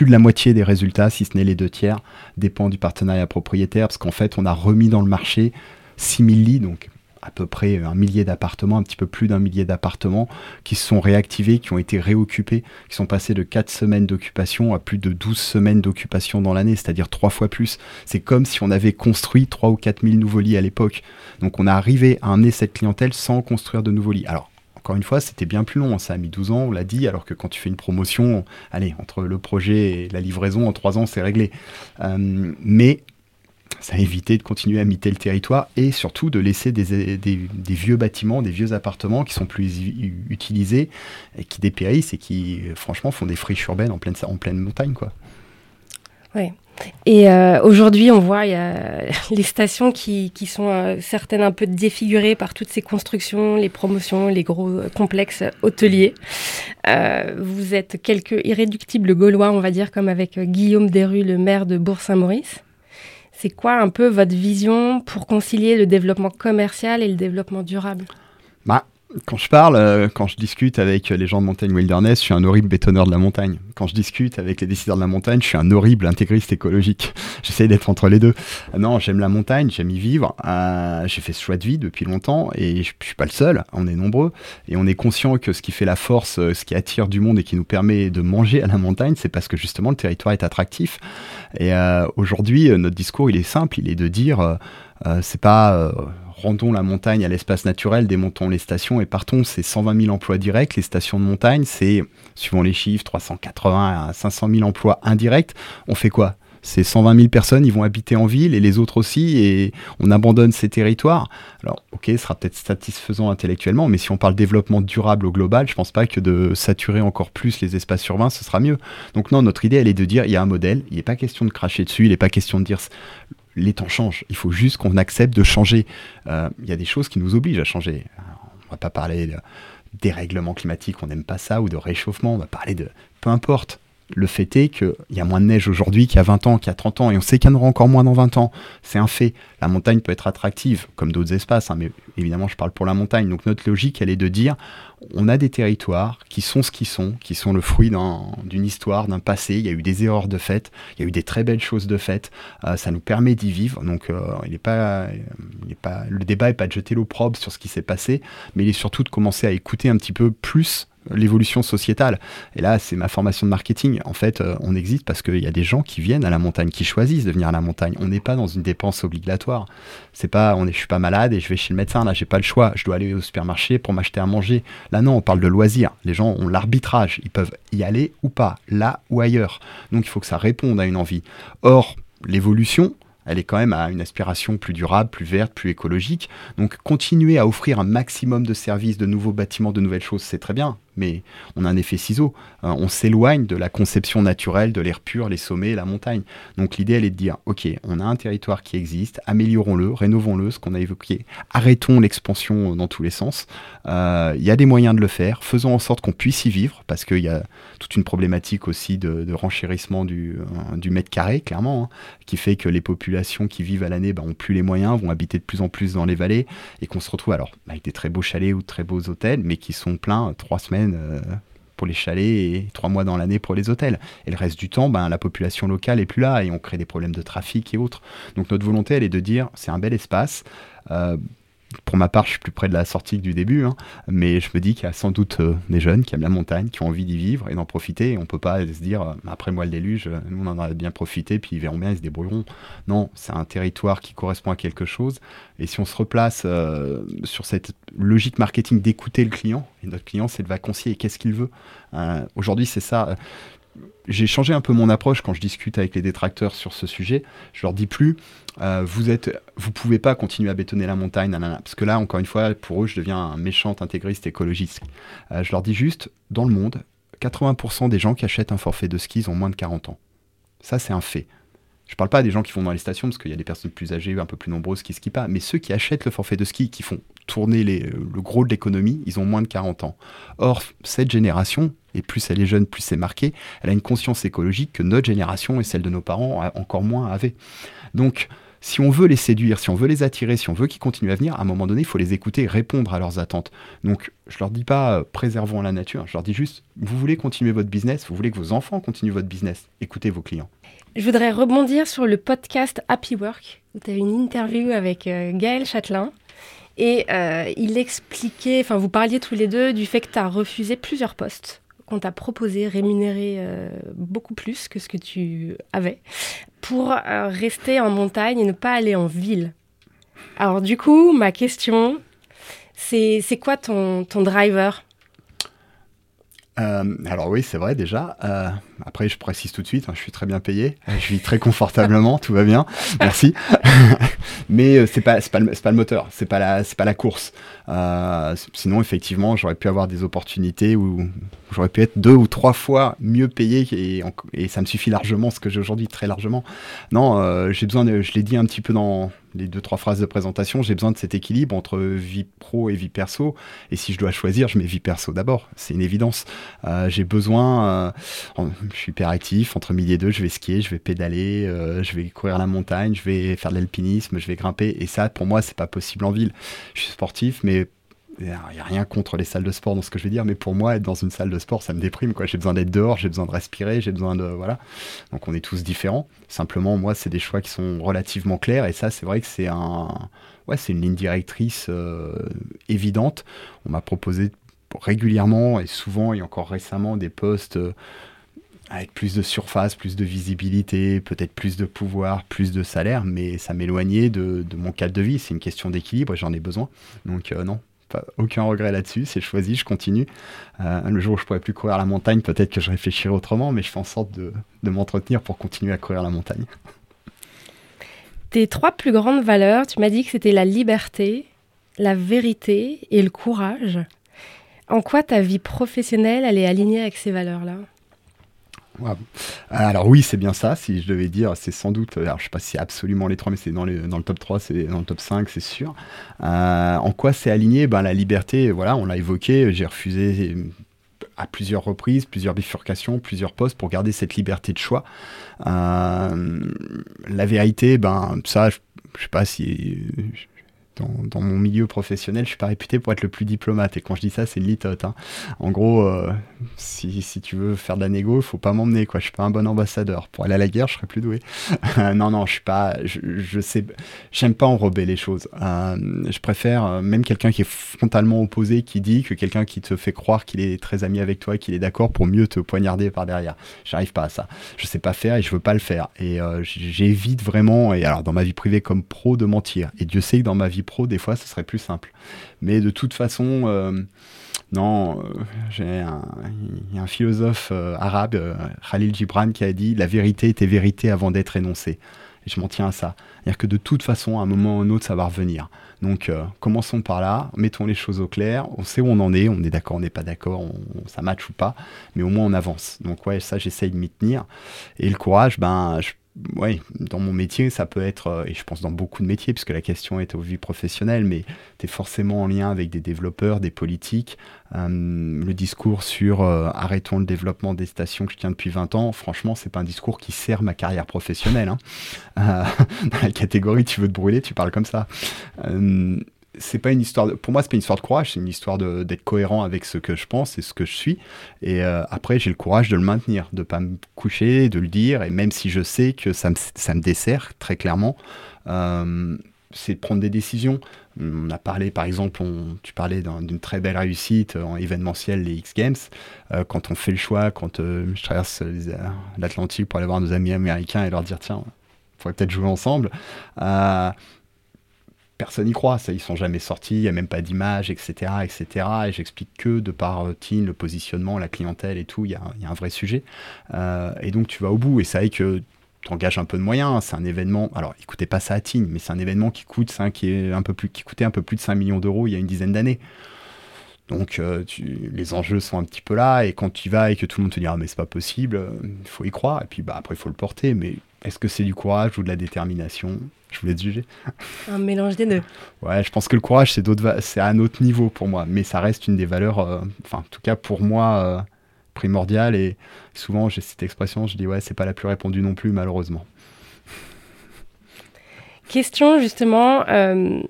plus de la moitié des résultats, si ce n'est les deux tiers, dépend du partenariat propriétaire, parce qu'en fait, on a remis dans le marché 6000 lits, donc à peu près un millier d'appartements, un petit peu plus d'un millier d'appartements, qui se sont réactivés, qui ont été réoccupés, qui sont passés de 4 semaines d'occupation à plus de 12 semaines d'occupation dans l'année, c'est-à-dire 3 fois plus. C'est comme si on avait construit 3 ou 4 000 nouveaux lits à l'époque. Donc on a arrivé à amener cette clientèle sans construire de nouveaux lits. Alors encore une fois, c'était bien plus long. Ça a mis 12 ans, on l'a dit, alors que quand tu fais une promotion, allez, entre le projet et la livraison, en 3 ans, c'est réglé. Euh, mais ça a évité de continuer à miter le territoire et surtout de laisser des, vieux bâtiments, des vieux appartements qui sont plus utilisés et qui dépérissent et qui, franchement, font des friches urbaines en pleine, en pleine montagne, quoi. Ouais. Et euh, aujourd'hui, on voit y a <laughs> les stations qui, sont euh, certaines un peu défigurées par toutes ces constructions, les promotions, les gros complexes hôteliers. Euh, vous êtes quelques irréductibles gaulois, on va dire, comme avec Guillaume Desrues, le maire de Bourg-Saint-Maurice. C'est quoi un peu votre vision pour concilier le développement commercial et le développement durable? Bah, quand je parle, euh, quand je discute avec les gens de Montagne Wilderness, je suis un horrible bétonneur de la montagne. Quand je discute avec les décideurs de la montagne, je suis un horrible intégriste écologique. <laughs> J'essaye d'être entre les deux. Non, j'aime la montagne, j'aime y vivre. Euh, j'ai fait ce choix de vie depuis longtemps et je, ne suis pas le seul. On est nombreux et on est conscient que ce qui fait la force, euh, ce qui attire du monde et qui nous permet de manger à la montagne, c'est parce que justement le territoire est attractif. Et aujourd'hui, notre discours, il est simple. Il est de dire, c'est pas rendons la montagne à l'espace naturel, démontons les stations et partons. C'est 120 000 emplois directs. Les stations de montagne, c'est, suivant les chiffres, 380 à 500 000 emplois indirects. On fait quoi? Ces 120 000 personnes, ils vont habiter en ville et les autres aussi, et on abandonne ces territoires. Alors, ok, ce sera peut-être satisfaisant intellectuellement, mais si on parle développement durable au global, je pense pas que de saturer encore plus les espaces urbains, ce sera mieux. Donc non, notre idée, elle est de dire, il y a un modèle, il n'est pas question de cracher dessus, il n'est pas question de dire les temps changent. Il faut juste qu'on accepte de changer. Euh, il y a des choses qui nous obligent à changer. On va pas parler de dérèglement climatique, on n'aime pas ça, ou de réchauffement, on va parler de... Peu importe. Le fait est qu'il y a moins de neige aujourd'hui qu'il y a 20 ans, qu'il y a 30 ans, et on sait qu'il y en aura encore moins dans 20 ans. C'est un fait. La montagne peut être attractive, comme d'autres espaces, hein, mais évidemment, je parle pour la montagne. Donc notre logique, elle est de dire, on a des territoires qui sont ce qu'ils sont, qui sont le fruit d'une histoire, d'un passé. Il y a eu des erreurs de fait, il y a eu des très belles choses de fait. Euh, ça nous permet d'y vivre. Donc, euh, il est pas, le débat n'est pas de jeter l'opprobre sur ce qui s'est passé, mais il est surtout de commencer à écouter un petit peu plus l'évolution sociétale. Et là, c'est ma formation de marketing. En fait, euh, on existe parce qu'il y a des gens qui viennent à la montagne, qui choisissent de venir à la montagne. On n'est pas dans une dépense obligatoire. C'est pas, on est, je suis pas malade et je vais chez le médecin. Là, j'ai pas le choix. Je dois aller au supermarché pour m'acheter à manger. Là, non, on parle de loisirs. Les gens ont l'arbitrage. Ils peuvent y aller ou pas, là ou ailleurs. Donc, il faut que ça réponde à une envie. Or, l'évolution, elle est quand même à une aspiration plus durable, plus verte, plus écologique. Donc continuer à offrir un maximum de services, de nouveaux bâtiments, de nouvelles choses, c'est très bien mais on a un effet ciseau. Euh, on s'éloigne de la conception naturelle de l'air pur, les sommets, la montagne. Donc l'idée, elle est de dire, ok, on a un territoire qui existe, améliorons-le, rénovons-le, ce qu'on a évoqué, arrêtons l'expansion dans tous les sens. Euh, il y a des moyens de le faire, faisons en sorte qu'on puisse y vivre, parce qu'il y a toute une problématique aussi de, renchérissement du, euh, du, mètre carré, clairement, hein, qui fait que les populations qui vivent à l'année bah, ont plus les moyens, vont habiter de plus en plus dans les vallées, et qu'on se retrouve alors avec des très beaux chalets ou de très beaux hôtels, mais qui sont pleins trois semaines euh, pour les chalets et trois mois dans l'année pour les hôtels. Et le reste du temps, ben, la population locale est plus là et on crée des problèmes de trafic et autres. Donc notre volonté, elle est de dire, c'est un bel espace. Euh, pour ma part, je suis plus près de la sortie que du début, hein, mais je me dis qu'il y a sans doute euh, des jeunes qui aiment la montagne, qui ont envie d'y vivre et d'en profiter. Et on peut pas se dire, euh, après moi le déluge, euh, nous on en a bien profité, puis ils verront bien, ils se débrouilleront. Non, c'est un territoire qui correspond à quelque chose. Et si on se replace sur cette logique marketing d'écouter le client, et notre client c'est le vacancier, qu'est-ce qu'il veut Aujourd'hui, c'est ça j'ai changé un peu mon approche quand je discute avec les détracteurs sur ce sujet. Je leur dis plus, euh, vous êtes, vous pouvez pas continuer à bétonner la montagne, parce que là, encore une fois, pour eux, je deviens un méchant intégriste écologiste. Euh, je leur dis juste, dans le monde, 80% des gens qui achètent un forfait de ski, ils ont moins de 40 ans. Ça, c'est un fait. Je parle pas des gens qui vont dans les stations, parce qu'il y a des personnes plus âgées, un peu plus nombreuses qui skient pas, mais ceux qui achètent le forfait de ski, qui font tourner le gros de l'économie, ils ont moins de 40 ans. Or, cette génération, et plus elle est jeune, plus c'est marqué, elle a une conscience écologique que notre génération et celle de nos parents encore moins avaient. Donc, si on veut les séduire, si on veut les attirer, si on veut qu'ils continuent à venir, à un moment donné, il faut les écouter, répondre à leurs attentes. Donc, je leur dis pas euh, préservons la nature, je leur dis juste vous voulez continuer votre business, vous voulez que vos enfants continuent votre business, écoutez vos clients. Je voudrais rebondir sur le podcast Happy Work, où tu as une interview avec euh, Gaël Châtelain. Et euh, il expliquait, enfin vous parliez tous les deux du fait que tu as refusé plusieurs postes qu'on t'a proposé, rémunéré euh, beaucoup plus que ce que tu avais, pour euh, rester en montagne et ne pas aller en ville. Alors du coup, ma question, c'est quoi ton, ton driver? Alors oui, c'est vrai déjà. Après, je précise tout de suite, hein, je suis très bien payé, je vis très confortablement, <laughs> tout va bien, merci. <laughs> Mais euh, c'est pas, pas, pas, le moteur, c'est pas, la, pas la course. Euh, sinon, effectivement, j'aurais pu avoir des opportunités où j'aurais pu être deux ou trois fois mieux payé et, et ça me suffit largement, ce que j'ai aujourd'hui, très largement. Non, euh, j'ai besoin, je l'ai dit un petit peu dans les deux, trois phrases de présentation, j'ai besoin de cet équilibre entre vie pro et vie perso. Et si je dois choisir, je mets vie perso d'abord. C'est une évidence. Euh, j'ai besoin, euh, je suis hyper actif, entre midi et deux, je vais skier, je vais pédaler, euh, je vais courir la montagne, je vais faire de l'alpinisme, je vais grimper. Et ça, pour moi, c'est pas possible en ville. Je suis sportif, mais il n'y a rien contre les salles de sport dans ce que je vais dire, mais pour moi, être dans une salle de sport, ça me déprime. Quoi. J'ai besoin d'être dehors, j'ai besoin de respirer, j'ai besoin de. Voilà. Donc on est tous différents. Simplement, moi, c'est des choix qui sont relativement clairs, et ça, c'est vrai que c'est un. Ouais, c'est une ligne directrice euh, évidente. On m'a proposé régulièrement et souvent et encore récemment des postes euh, avec plus de surface, plus de visibilité, peut-être plus de pouvoir, plus de salaire, mais ça m'éloignait de, de, mon cadre de vie. C'est une question d'équilibre et j'en ai besoin. Donc euh, non, aucun regret là-dessus, c'est choisi, je continue. Euh, le jour où je pourrais plus courir la montagne, peut-être que je réfléchirai autrement, mais je fais en sorte de, m'entretenir pour continuer à courir la montagne. Tes trois plus grandes valeurs, tu m'as dit que c'était la liberté, la vérité et le courage. En quoi ta vie professionnelle, elle est alignée avec ces valeurs-là? Alors oui, c'est bien ça. Si je devais dire, c'est sans doute, alors je sais pas si c'est absolument les trois, mais c'est dans, dans, le top 3, c'est dans le top 5, c'est sûr. Euh, en quoi c'est aligné? Ben, La liberté, voilà, on l'a évoqué, j'ai refusé à plusieurs reprises, plusieurs bifurcations, plusieurs postes pour garder cette liberté de choix. Euh, la vérité, ben ça, je, je sais pas si dans, mon milieu professionnel, je suis pas réputé pour être le plus diplomate. Et quand je dis ça, c'est litote. Hein. En gros, euh, si, si, tu veux faire de la négo, il faut pas m'emmener. Quoi. Je suis pas un bon ambassadeur. Pour aller à la guerre, je serais plus doué. <laughs> non, non, je suis pas. Je, je sais. J'aime pas enrober les choses. Euh, je préfère euh, même quelqu'un qui est frontalement opposé, qui dit que quelqu'un qui te fait croire qu'il est très ami avec toi, qu'il est d'accord pour mieux te poignarder par derrière. J'arrive pas à ça. Je sais pas faire et je veux pas le faire. Et j'évite vraiment. Et alors dans ma vie privée comme pro de mentir. Et Dieu sait que dans ma vie des fois, ce serait plus simple. Mais de toute façon, euh, non, euh, j'ai un philosophe euh, arabe, Khalil Gibran, qui a dit la vérité était vérité avant d'être énoncée. Et je m'en tiens à ça. C'est-à-dire que de toute façon, à un moment ou un autre, ça va revenir. Donc, commençons par là, mettons les choses au clair. On sait où on en est, on est d'accord, on n'est pas d'accord, ça match ou pas, mais au moins on avance. Donc, ouais, ça, j'essaye de m'y tenir. Et le courage, ben, je oui, dans mon métier, ça peut être, euh, et je pense dans beaucoup de métiers, puisque la question est aux vies professionnelles, mais tu es forcément en lien avec des développeurs, des politiques. Euh, le discours sur euh, arrêtons le développement des stations que je tiens depuis 20 ans, franchement, c'est pas un discours qui sert ma carrière professionnelle. Hein. <laughs> dans la catégorie tu veux te brûler, tu parles comme ça c'est pas une histoire pour moi c'est pas une histoire de courage c'est une histoire d'être cohérent avec ce que je pense et ce que je suis. Et euh, après j'ai le courage de le maintenir de pas me coucher de le dire. Et même si je sais que ça me, ça me dessert très clairement euh, c'est de prendre des décisions. On a parlé par exemple tu parlais d'une très belle réussite en événementiel les X Games. Euh, quand on fait le choix quand je traverse l'Atlantique pour aller voir nos amis américains et leur dire tiens on pourrait peut-être jouer ensemble personne n'y croit, ça, ils sont jamais sortis, il n'y a même pas d'image, etc., etc. Et j'explique que de par euh, Teen, le positionnement, la clientèle et tout, il y, a, un vrai sujet. Euh, et donc tu vas au bout, et ça est que tu engages un peu de moyens, c'est un événement, alors écoutez pas ça à Teen, mais c'est un événement qui coûte 5, qui, est un peu plus, qui coûtait un peu plus de 5 millions d'euros il y a une dizaine d'années. Donc euh, les enjeux sont un petit peu là, et quand tu y vas et que tout le monde te dit ah mais c'est pas possible, il faut y croire, et puis bah après il faut le porter, mais est-ce que c'est du courage ou de la détermination? Je voulais te juger. Un mélange des deux. Ouais, je pense que le courage, c'est, c'est à un autre niveau pour moi, mais ça reste une des valeurs, euh, enfin, en tout cas pour moi, euh, primordiale. Et souvent, j'ai cette expression, je dis, ouais, c'est pas la plus répandue non plus, malheureusement. Question, justement. Euh,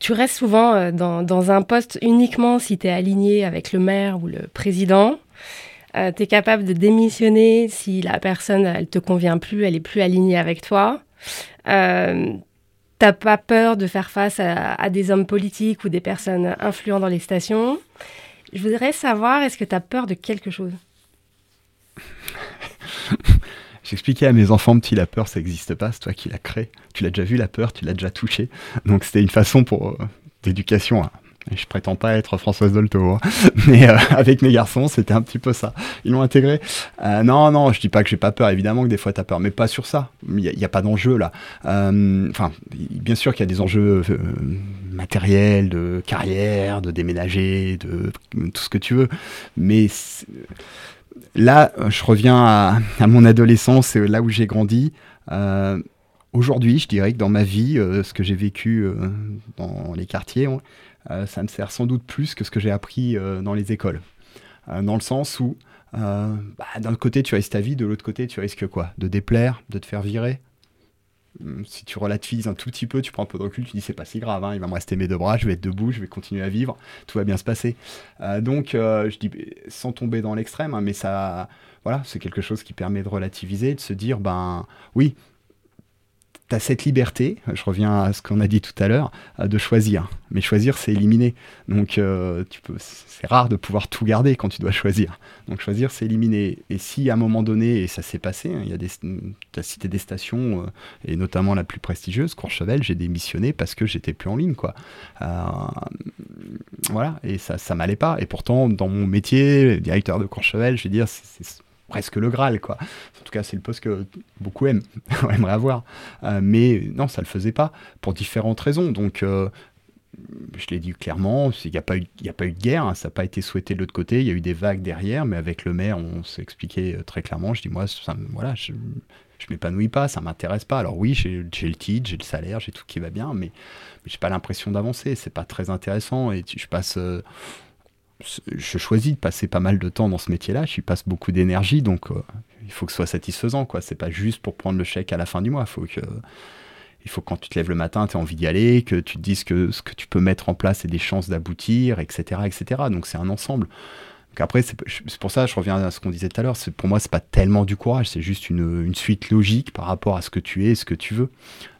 tu restes souvent dans, dans, un poste uniquement si tu es aligné avec le maire ou le président. tu es capable de démissionner si la personne, elle te convient plus, elle est plus alignée avec toi. Euh, T'as pas peur de faire face à, des hommes politiques ou des personnes influentes dans les stations. Je voudrais savoir, est-ce que tu as peur de quelque chose? <laughs> J'expliquais à mes enfants petit, la peur, ça n'existe pas, c'est toi qui l'as créé. Tu l'as déjà vu, la peur, tu l'as déjà touché. Donc c'était une façon pour euh, d'éducation je prétends pas être Françoise Dolto, hein. <laughs> mais euh, avec mes garçons, c'était un petit peu ça. Ils l'ont intégré. Euh, non, non, je dis pas que j'ai pas peur. Évidemment que des fois tu as peur, mais pas sur ça. Il n'y a, pas d'enjeu là. Euh, enfin, bien sûr qu'il y a des enjeux matériels, de carrière, de déménager, de tout ce que tu veux. Mais là, je reviens à, mon adolescence et là où j'ai grandi. Aujourd'hui, je dirais que dans ma vie, ce que j'ai vécu dans les quartiers, ça me sert sans doute plus que ce que j'ai appris euh, dans les écoles. Euh, dans le sens où, bah, d'un côté, tu risques ta vie, de l'autre côté, tu risques quoi? De déplaire, de te faire virer? Hum, si tu relativises un tout petit peu, tu prends un peu de recul, tu dis c'est pas si grave, hein, il va me rester mes deux bras, je vais être debout, je vais continuer à vivre, tout va bien se passer. donc, je dis sans tomber dans l'extrême, hein, mais ça, voilà, c'est quelque chose qui permet de relativiser, de se dire ben oui, tu cette liberté, je reviens à ce qu'on a dit tout à l'heure, euh, de choisir. Mais choisir, c'est éliminer. Donc, euh, c'est rare de pouvoir tout garder quand tu dois choisir. Donc, choisir, c'est éliminer. Et si à un moment donné, et ça s'est passé, hein, il y a as cité des stations, euh, et notamment la plus prestigieuse, Courchevel, j'ai démissionné parce que j'étais plus en ligne, quoi. voilà, et ça, ça m'allait pas. Et pourtant, dans mon métier, directeur de Courchevel, je vais dire, presque le Graal, quoi. En tout cas, c'est le poste que beaucoup aiment, <laughs> aimeraient avoir. Euh, mais non, ça le faisait pas, pour différentes raisons. Donc, euh, je l'ai dit clairement, il n'y a, pas eu, a pas eu de guerre, hein, ça n'a pas été souhaité de l'autre côté, il y a eu des vagues derrière, mais avec le maire, on s'est expliqué euh, très clairement. Je dis, moi, voilà, je ne m'épanouis pas, ça m'intéresse pas. Alors oui, j'ai le titre, j'ai le salaire, j'ai tout qui va bien, mais, mais j'ai pas l'impression d'avancer, c'est pas très intéressant, et je passe je choisis de passer pas mal de temps dans ce métier-là, j'y passe beaucoup d'énergie, donc euh, il faut que ce soit satisfaisant, quoi. C'est pas juste pour prendre le chèque à la fin du mois, faut que, il faut que quand tu te lèves le matin, tu aies envie d'y aller, que tu te dises que ce que tu peux mettre en place est des chances d'aboutir, etc., etc. Donc c'est un ensemble. Après, c'est pour ça, je reviens à ce qu'on disait tout à l'heure, pour moi, c'est pas tellement du courage, c'est juste une, suite logique par rapport à ce que tu es ce que tu veux.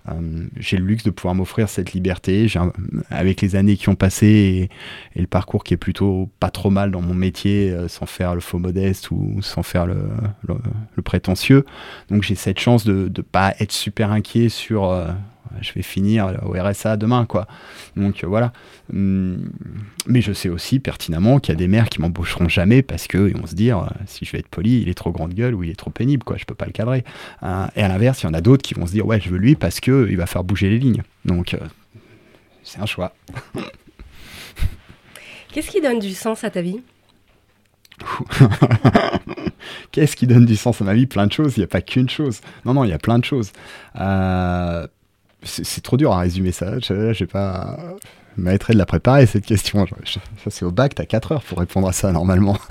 Euh, j'ai le luxe de pouvoir m'offrir cette liberté. avec les années qui ont passé et, le parcours qui est plutôt pas trop mal dans mon métier, euh, sans faire le faux modeste ou sans faire le, prétentieux. Donc j'ai cette chance de ne pas être super inquiet sur euh, je vais finir au RSA demain, quoi. Donc euh, voilà. Hum, mais je sais aussi pertinemment qu'il y a des maires qui m'embaucheront jamais parce qu'ils vont se dire, euh, si je vais être poli, il est trop grande gueule ou il est trop pénible, quoi. Je peux pas le cadrer. Euh, et à l'inverse, il y en a d'autres qui vont se dire, ouais, je veux lui parce que il va faire bouger les lignes. Donc c'est un choix. <laughs> Qu'est-ce qui donne du sens à ta vie? <laughs> Qu'est-ce qui donne du sens à ma vie? Plein de choses. Il n'y a pas qu'une chose. Non, non, il y a plein de choses. Euh, c'est trop dur à résumer ça. J'ai pas m'arrêterai de la préparer cette question. ça c'est au bac, t'as 4 heures pour répondre à ça normalement. <laughs>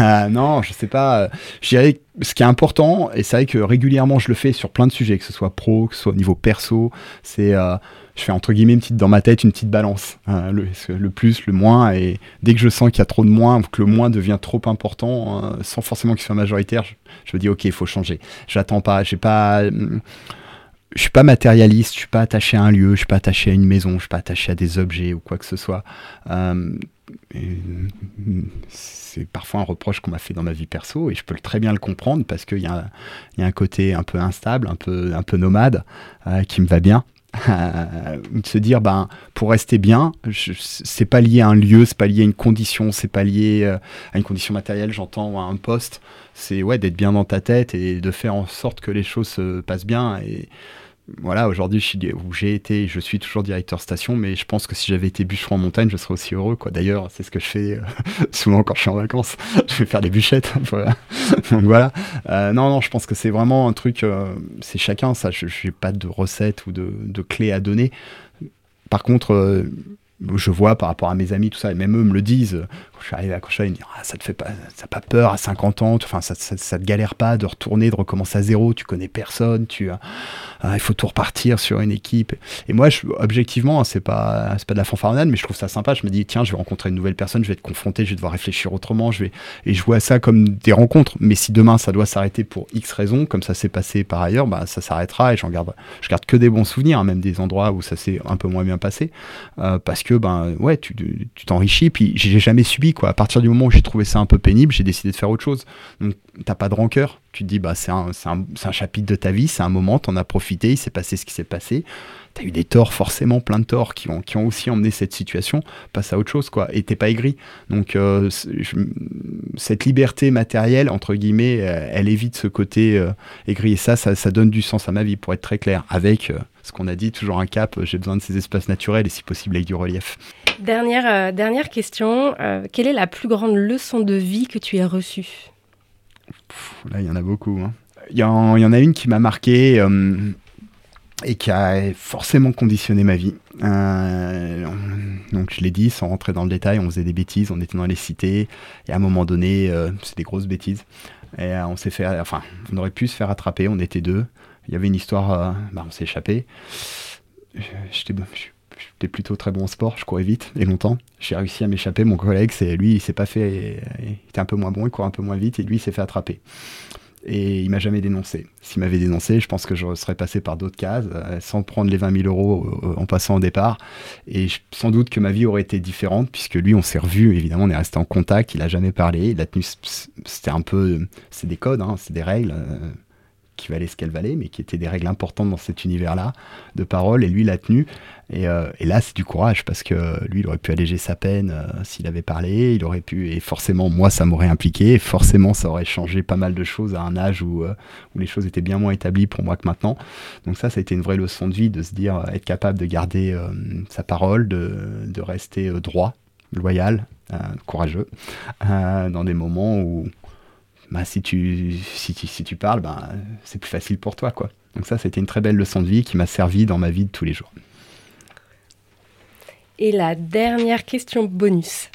Euh, non, je sais pas. Ce qui est important, et c'est vrai que régulièrement je le fais sur plein de sujets, que ce soit pro, que ce soit au niveau perso, c'est euh, je fais entre guillemets une petite dans ma tête une petite balance, hein, le, plus, le moins, et dès que je sens qu'il y a trop de moins que le moins devient trop important, euh, sans forcément qu'il soit majoritaire, je, je, me dis ok, il faut changer. J'attends pas, j'ai pas je suis pas matérialiste, je suis pas attaché à un lieu, je suis pas attaché à une maison, je suis pas attaché à des objets ou quoi que ce soit. Euh, c'est parfois un reproche qu'on m'a fait dans ma vie perso et je peux très bien le comprendre parce qu'il y, a un côté un peu instable, un peu, un peu nomade euh, qui me va bien. Euh, de se dire ben pour rester bien c'est pas lié à un lieu c'est pas lié à une condition c'est pas lié à une condition matérielle j'entends ou à un poste c'est ouais d'être bien dans ta tête et de faire en sorte que les choses se passent bien et voilà, aujourd'hui, où j'ai été, je suis toujours directeur station, mais je pense que si j'avais été bûcheron en montagne, je serais aussi heureux. Quoi. D'ailleurs, c'est ce que je fais euh, <laughs> souvent quand je suis en vacances. <laughs> je vais faire des bûchettes. <laughs> Donc voilà. Euh, non, non, je pense que c'est vraiment un truc, euh, c'est chacun ça. Je n'ai pas de recette ou de, de clé à donner. Par contre, je vois par rapport à mes amis, tout ça, et même eux me le disent. Quand je suis arrivé à Courchevel, ils me disent ah, Ça te fait pas, ça pas peur à 50 ans, enfin, ça, ça, te galère pas de retourner, de recommencer à zéro, tu connais personne, tu, euh, il faut tout repartir sur une équipe. Et moi, je, objectivement, c'est pas, pas de la fanfaronnade, mais je trouve ça sympa. Je me dis Tiens, je vais rencontrer une nouvelle personne, je vais être confronté, je vais devoir réfléchir autrement, je vais, et je vois ça comme des rencontres. Mais si demain ça doit s'arrêter pour X raisons, comme ça s'est passé par ailleurs, bah, ça s'arrêtera et j'en garde, je garde que des bons souvenirs, hein, même des endroits où ça s'est un peu moins bien passé, euh, parce que, ben, ouais, tu t'enrichis. Puis j'ai jamais subi quoi. À partir du moment où j'ai trouvé ça un peu pénible, j'ai décidé de faire autre chose. Donc t'as pas de rancœur. Tu te dis bah c'est un, chapitre de ta vie, c'est un moment, t'en as profité, il s'est passé ce qui s'est passé. as eu des torts, forcément plein de torts qui ont, qui ont aussi emmené cette situation, passe à autre chose, quoi. Et t'es pas aigri. Donc, euh, cette liberté matérielle, entre guillemets, euh, elle évite ce côté euh, aigri. Et ça, ça, donne du sens à ma vie, pour être très clair, avec ce qu'on a dit, toujours un cap, j'ai besoin de ces espaces naturels et si possible avec du relief. Dernière, dernière question, quelle est la plus grande leçon de vie que tu aies reçue? Là, il y en a beaucoup. Hein. Il y, en, y en a une qui m'a marqué et qui a forcément conditionné ma vie. Euh, donc je l'ai dit, sans rentrer dans le détail, on faisait des bêtises, on était dans les cités, et à un moment donné, euh, c'est des grosses bêtises. Et euh, on s'est fait, enfin, on aurait pu se faire attraper, on était deux. Il y avait une histoire, bah, on s'est échappé. J'étais plutôt très bon au sport, je courais vite et longtemps. J'ai réussi à m'échapper. Mon collègue, c'est lui, il s'est pas fait, il était un peu moins bon, il courait un peu moins vite, et lui, il s'est fait attraper et il m'a jamais dénoncé. S'il m'avait dénoncé, je pense que je serais passé par d'autres cases, euh, sans prendre les 20 000 euros euh, en passant au départ. Et sans doute que ma vie aurait été différente, puisque lui, on s'est revu, évidemment, on est resté en contact, il a jamais parlé, il a tenu, c'était un peu, c'est des codes, hein, c'est des règles. Qui valait ce qu'elle valait, mais qui étaient des règles importantes dans cet univers-là de parole, et lui l'a tenu. Et, euh, et là, c'est du courage, parce que lui, il aurait pu alléger sa peine euh, s'il avait parlé, il aurait pu, et forcément, moi, ça m'aurait impliqué, et forcément, ça aurait changé pas mal de choses à un âge où, euh, où les choses étaient bien moins établies pour moi que maintenant. Donc ça, ça a été une vraie leçon de vie, de se dire, être capable de garder sa parole, de, de rester droit, loyal, courageux, dans des moments où bah, si, tu, si, si, tu parles, bah, c'est plus facile pour toi. Quoi. Donc ça, c'était une très belle leçon de vie qui m'a servi dans ma vie de tous les jours. Et la dernière question bonus.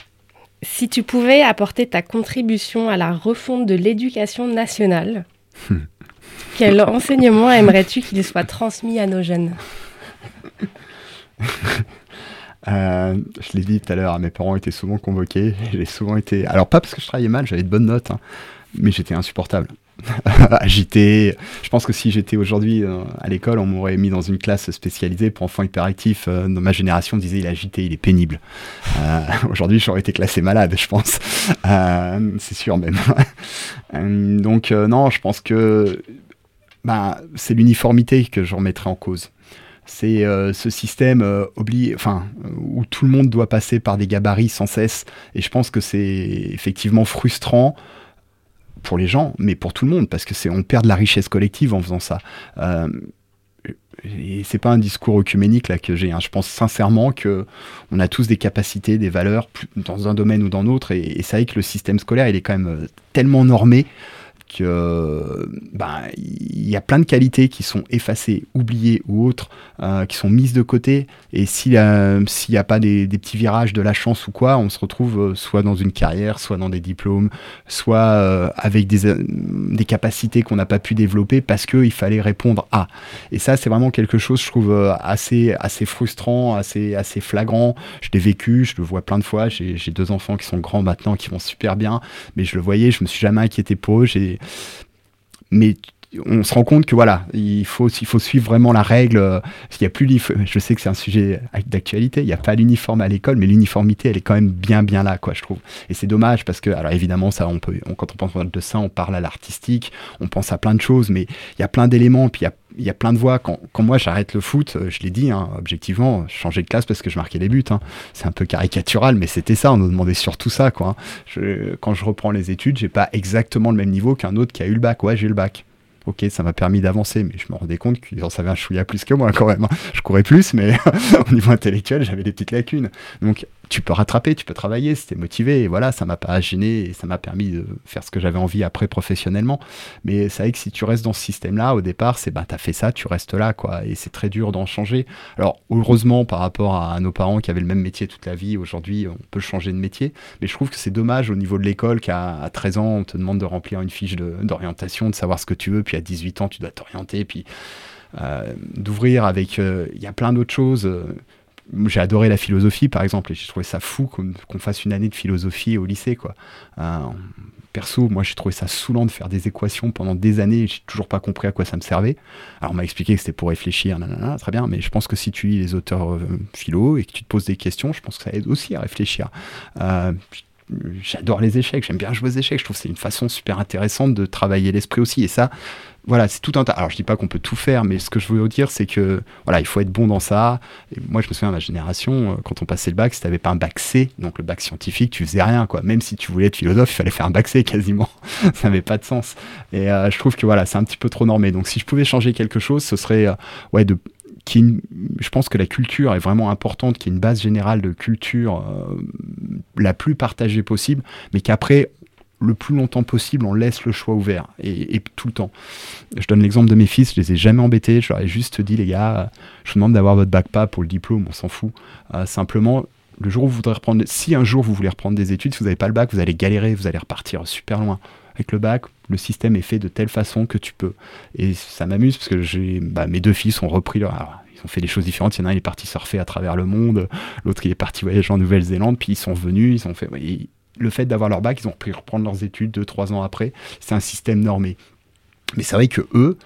Si tu pouvais apporter ta contribution à la refonte de l'éducation nationale, <laughs> quel enseignement aimerais-tu qu'il soit transmis à nos jeunes? Euh, je l'ai dit tout à l'heure, mes parents étaient souvent convoqués. J'ai souvent été. Alors, pas parce que je travaillais mal, j'avais de bonnes notes, hein, mais j'étais insupportable. <laughs> agité. Je pense que si j'étais aujourd'hui euh, à l'école, on m'aurait mis dans une classe spécialisée pour enfants hyperactifs. Euh, dans ma génération, on disait il est agité, il est pénible. Euh, <laughs> aujourd'hui, j'aurais été classé malade, je pense. c'est sûr même. <laughs> donc non, je pense que bah, c'est l'uniformité que je remettrai en cause. C'est ce système enfin, où tout le monde doit passer par des gabarits sans cesse. Et je pense que c'est effectivement frustrant pour les gens, mais pour tout le monde, parce que c'est on perd de la richesse collective en faisant ça. Euh, et c'est pas un discours œcuménique là que j'ai. Hein. Je pense sincèrement que on a tous des capacités, des valeurs dans un domaine ou dans l'autre, et, et c'est vrai que le système scolaire il est quand même euh, tellement normé que ben, il y a plein de qualités qui sont effacées, oubliées ou autres, euh, qui sont mises de côté. Et s'il n'y a pas des, petits virages de la chance ou quoi, on se retrouve euh, soit dans une carrière, soit dans des diplômes, soit euh, avec des, capacités qu'on n'a pas pu développer parce qu'il fallait répondre à. Et ça, c'est vraiment quelque chose, je trouve, assez, assez frustrant, assez, assez flagrant. Je l'ai vécu, je le vois plein de fois. J'ai deux enfants qui sont grands maintenant, qui vont super bien, mais je le voyais, je me suis jamais inquiété pour eux. Mais on se rend compte que voilà, il faut, suivre vraiment la règle. Il y a plus je sais que c'est un sujet d'actualité, il n'y a pas l'uniforme à l'école, mais l'uniformité, elle est quand même bien, bien là, quoi, je trouve. Et c'est dommage parce que, alors évidemment, ça, quand on pense de ça, on parle à l'artistique, on pense à plein de choses, mais il y a plein d'éléments, puis il y a il y a plein de voix. Quand, moi j'arrête le foot, euh, je l'ai dit, hein, objectivement, je changeais de classe parce que je marquais les buts. Hein. C'est un peu caricatural, mais c'était ça. On nous demandait surtout ça. Quoi, hein. quand je reprends les études, j'ai pas exactement le même niveau qu'un autre qui a eu le bac. Ouais, j'ai eu le bac ok, ça m'a permis d'avancer, mais je me rendais compte qu'ils en savaient un chouïa plus que moi quand même. Je courais plus, mais <laughs> au niveau intellectuel, j'avais des petites lacunes. Donc, tu peux rattraper, tu peux travailler, si motivé, et voilà, ça m'a pas gêné, et ça m'a permis de faire ce que j'avais envie après professionnellement. Mais c'est vrai que si tu restes dans ce système-là, au départ, c'est bah, t'as fait ça, tu restes là, quoi, et c'est très dur d'en changer. Alors, heureusement, par rapport à nos parents qui avaient le même métier toute la vie, aujourd'hui, on peut changer de métier, mais je trouve que c'est dommage au niveau de l'école qu'à 13 ans, on te demande de remplir une fiche d'orientation, de, savoir ce que tu veux, puis à 18 ans, tu dois t'orienter, puis euh, d'ouvrir avec. Euh, il y a plein d'autres choses. Euh, j'ai adoré la philosophie, par exemple, et j'ai trouvé ça fou qu'on fasse une année de philosophie au lycée, quoi. perso, moi, j'ai trouvé ça saoulant de faire des équations pendant des années, j'ai toujours pas compris à quoi ça me servait. Alors, on m'a expliqué que c'était pour réfléchir, nanana, très bien, mais je pense que si tu lis les auteurs philo et que tu te poses des questions, je pense que ça aide aussi à réfléchir j'adore les échecs, j'aime bien jouer aux échecs. Je trouve que c'est une façon super intéressante de travailler l'esprit aussi. Et ça, voilà, c'est tout un tas. Alors, je dis pas qu'on peut tout faire, mais ce que je veux dire, c'est que voilà, il faut être bon dans ça. Et moi, je me souviens ma génération, euh, quand on passait le bac, si tu n'avais pas un bac C, donc le bac scientifique, tu faisais rien, quoi. Même si tu voulais être philosophe, il fallait faire un bac C <laughs> quasiment. ça n'avait pas de sens. Et euh, je trouve que voilà, c'est un petit peu trop normé. Donc, si je pouvais changer quelque chose, ce serait, euh, ouais, de qui je pense que la culture est vraiment importante, qu'il y ait une base générale de culture la plus partagée possible, mais qu'après le plus longtemps possible, on laisse le choix ouvert et, tout le temps. Je donne l'exemple de mes fils, je les ai jamais embêtés, je leur ai juste dit les gars, je vous demande d'avoir votre bac pas pour le diplôme, on s'en fout. Euh, simplement, le jour où vous voudrez reprendre, si un jour vous voulez reprendre des études, si vous n'avez pas le bac, vous allez galérer, vous allez repartir super loin. Avec le bac, le système est fait de telle façon que tu peux. Et ça m'amuse parce que j'ai, bah, mes deux fils ont repris leur, ils ont fait des choses différentes. Il y en a un, il est parti surfer à travers le monde. L'autre, il est parti voyager en Nouvelle-Zélande. Puis ils sont venus, ils ont fait le fait d'avoir leur bac, ils ont pu reprendre leurs études deux, trois ans après. C'est un système normé. Mais c'est vrai que eux,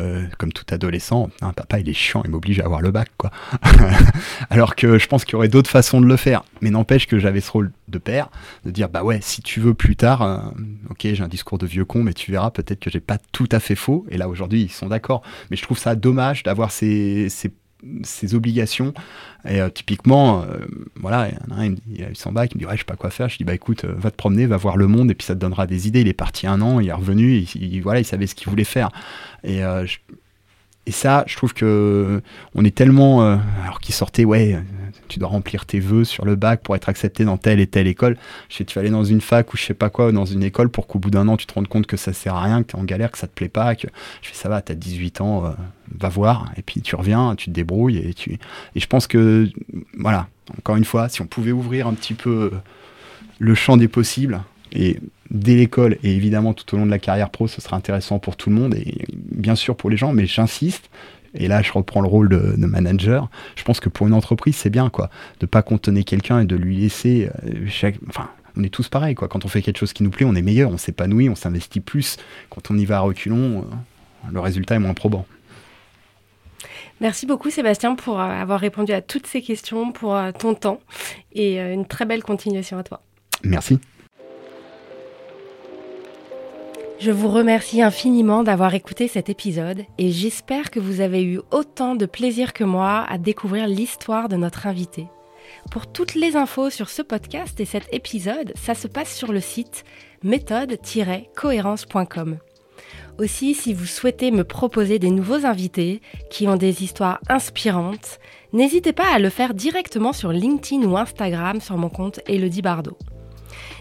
euh, comme tout adolescent, un papa il est chiant, il m'oblige à avoir le bac, quoi. <laughs> Alors que je pense qu'il y aurait d'autres façons de le faire. Mais n'empêche que j'avais ce rôle de père, de dire bah ouais, si tu veux plus tard, euh, ok, j'ai un discours de vieux con, mais tu verras peut-être que j'ai pas tout à fait faux. Et là aujourd'hui, ils sont d'accord. Mais je trouve ça dommage d'avoir ces ses obligations. Et euh, typiquement, euh, voilà, il y a un, il, a eu son bac, il me dit ouais, je sais pas quoi faire. Je dis bah écoute, euh, va te promener, va voir le monde, et puis ça te donnera des idées. Il est parti un an, il est revenu, il, voilà, il savait ce qu'il voulait faire. Et et ça, je trouve que on est tellement, alors qu'il sortait, ouais, tu dois remplir tes vœux sur le bac pour être accepté dans telle et telle école. Je sais, tu vas aller dans une fac ou je sais pas quoi, dans une école pour qu'au bout d'un an, tu te rendes compte que ça sert à rien, que tu es en galère, que ça te plaît pas, que je fais ça va, tu as 18 ans, va voir, et puis tu reviens, tu te débrouilles, et, tu... et je pense que, voilà, encore une fois, si on pouvait ouvrir un petit peu le champ des possibles, et dès l'école et évidemment tout au long de la carrière pro, ce sera intéressant pour tout le monde et bien sûr pour les gens, mais j'insiste, et là je reprends le rôle de, manager, je pense que pour une entreprise c'est bien quoi, de pas contenir quelqu'un et de lui laisser euh, chaque, enfin on est tous pareils quoi. Quand on fait quelque chose qui nous plaît, on est meilleur, on s'épanouit, on s'investit plus. Quand on y va à reculons, euh, le résultat est moins probant. Merci beaucoup Sébastien pour euh, avoir répondu à toutes ces questions, pour ton temps et une très belle continuation à toi. Merci. Je vous remercie infiniment d'avoir écouté cet épisode et j'espère que vous avez eu autant de plaisir que moi à découvrir l'histoire de notre invité. Pour toutes les infos sur ce podcast et cet épisode, ça se passe sur le site méthode-cohérence.com. Aussi, si vous souhaitez me proposer des nouveaux invités qui ont des histoires inspirantes, n'hésitez pas à le faire directement sur LinkedIn ou Instagram sur mon compte Elodie Bardot.